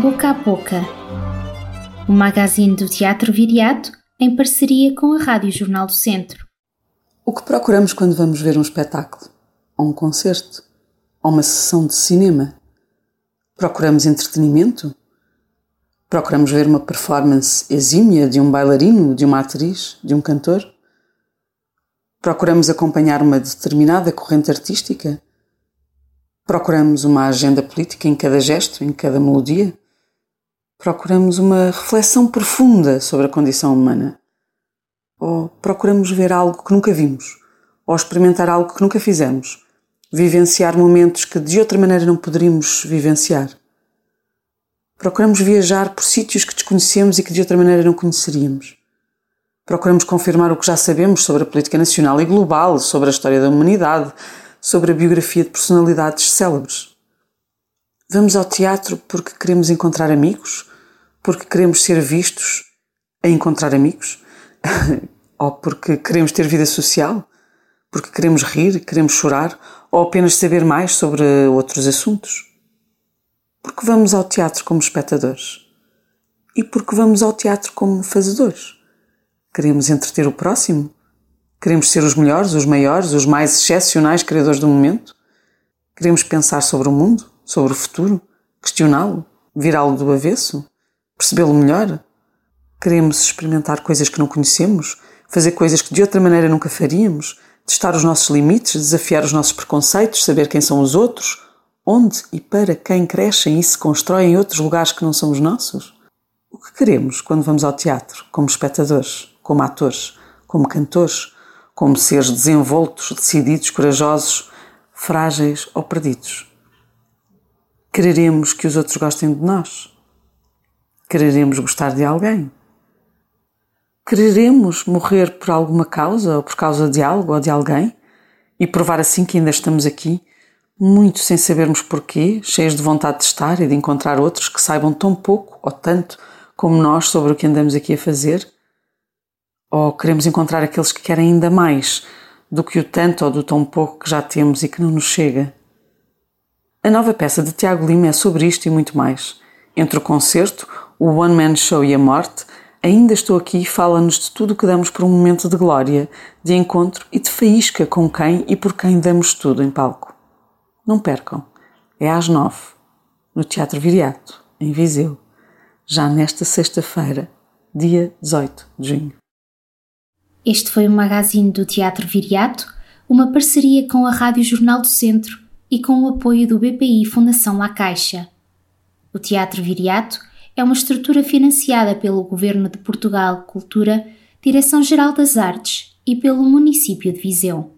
Boca a Boca, o magazine do Teatro Viriato em parceria com a Rádio Jornal do Centro. O que procuramos quando vamos ver um espetáculo, ou um concerto, ou uma sessão de cinema? Procuramos entretenimento? Procuramos ver uma performance exímia de um bailarino, de uma atriz, de um cantor? Procuramos acompanhar uma determinada corrente artística? Procuramos uma agenda política em cada gesto, em cada melodia? Procuramos uma reflexão profunda sobre a condição humana? Ou procuramos ver algo que nunca vimos? Ou experimentar algo que nunca fizemos? Vivenciar momentos que de outra maneira não poderíamos vivenciar? Procuramos viajar por sítios que desconhecemos e que de outra maneira não conheceríamos. Procuramos confirmar o que já sabemos sobre a política nacional e global, sobre a história da humanidade, sobre a biografia de personalidades célebres. Vamos ao teatro porque queremos encontrar amigos? Porque queremos ser vistos a encontrar amigos? ou porque queremos ter vida social? Porque queremos rir, queremos chorar? Ou apenas saber mais sobre outros assuntos? Porque vamos ao teatro como espectadores? E porque vamos ao teatro como fazedores? Queremos entreter o próximo? Queremos ser os melhores, os maiores, os mais excepcionais criadores do momento? Queremos pensar sobre o mundo, sobre o futuro, questioná-lo, virá-lo do avesso, percebê-lo melhor? Queremos experimentar coisas que não conhecemos, fazer coisas que de outra maneira nunca faríamos, testar os nossos limites, desafiar os nossos preconceitos, saber quem são os outros, onde e para quem crescem e se constroem em outros lugares que não são os nossos? O que queremos quando vamos ao teatro, como espectadores, como atores, como cantores, como seres desenvoltos, decididos, corajosos, frágeis ou perdidos? Quereremos que os outros gostem de nós? Quereremos gostar de alguém? Quereremos morrer por alguma causa ou por causa de algo ou de alguém e provar assim que ainda estamos aqui muito sem sabermos porquê, cheios de vontade de estar e de encontrar outros que saibam tão pouco ou tanto como nós sobre o que andamos aqui a fazer? Ou queremos encontrar aqueles que querem ainda mais do que o tanto ou do tão pouco que já temos e que não nos chega? A nova peça de Tiago Lima é sobre isto e muito mais. Entre o concerto, o One Man Show e a morte, Ainda estou aqui fala-nos de tudo o que damos por um momento de glória, de encontro e de faísca com quem e por quem damos tudo em palco. Não percam. É às nove, no Teatro Viriato, em Viseu, já nesta sexta-feira, dia 18 de junho. Este foi o magazine do Teatro Viriato, uma parceria com a Rádio Jornal do Centro e com o apoio do BPI Fundação La Caixa. O Teatro Viriato é uma estrutura financiada pelo Governo de Portugal Cultura, Direção-Geral das Artes e pelo município de Viseu.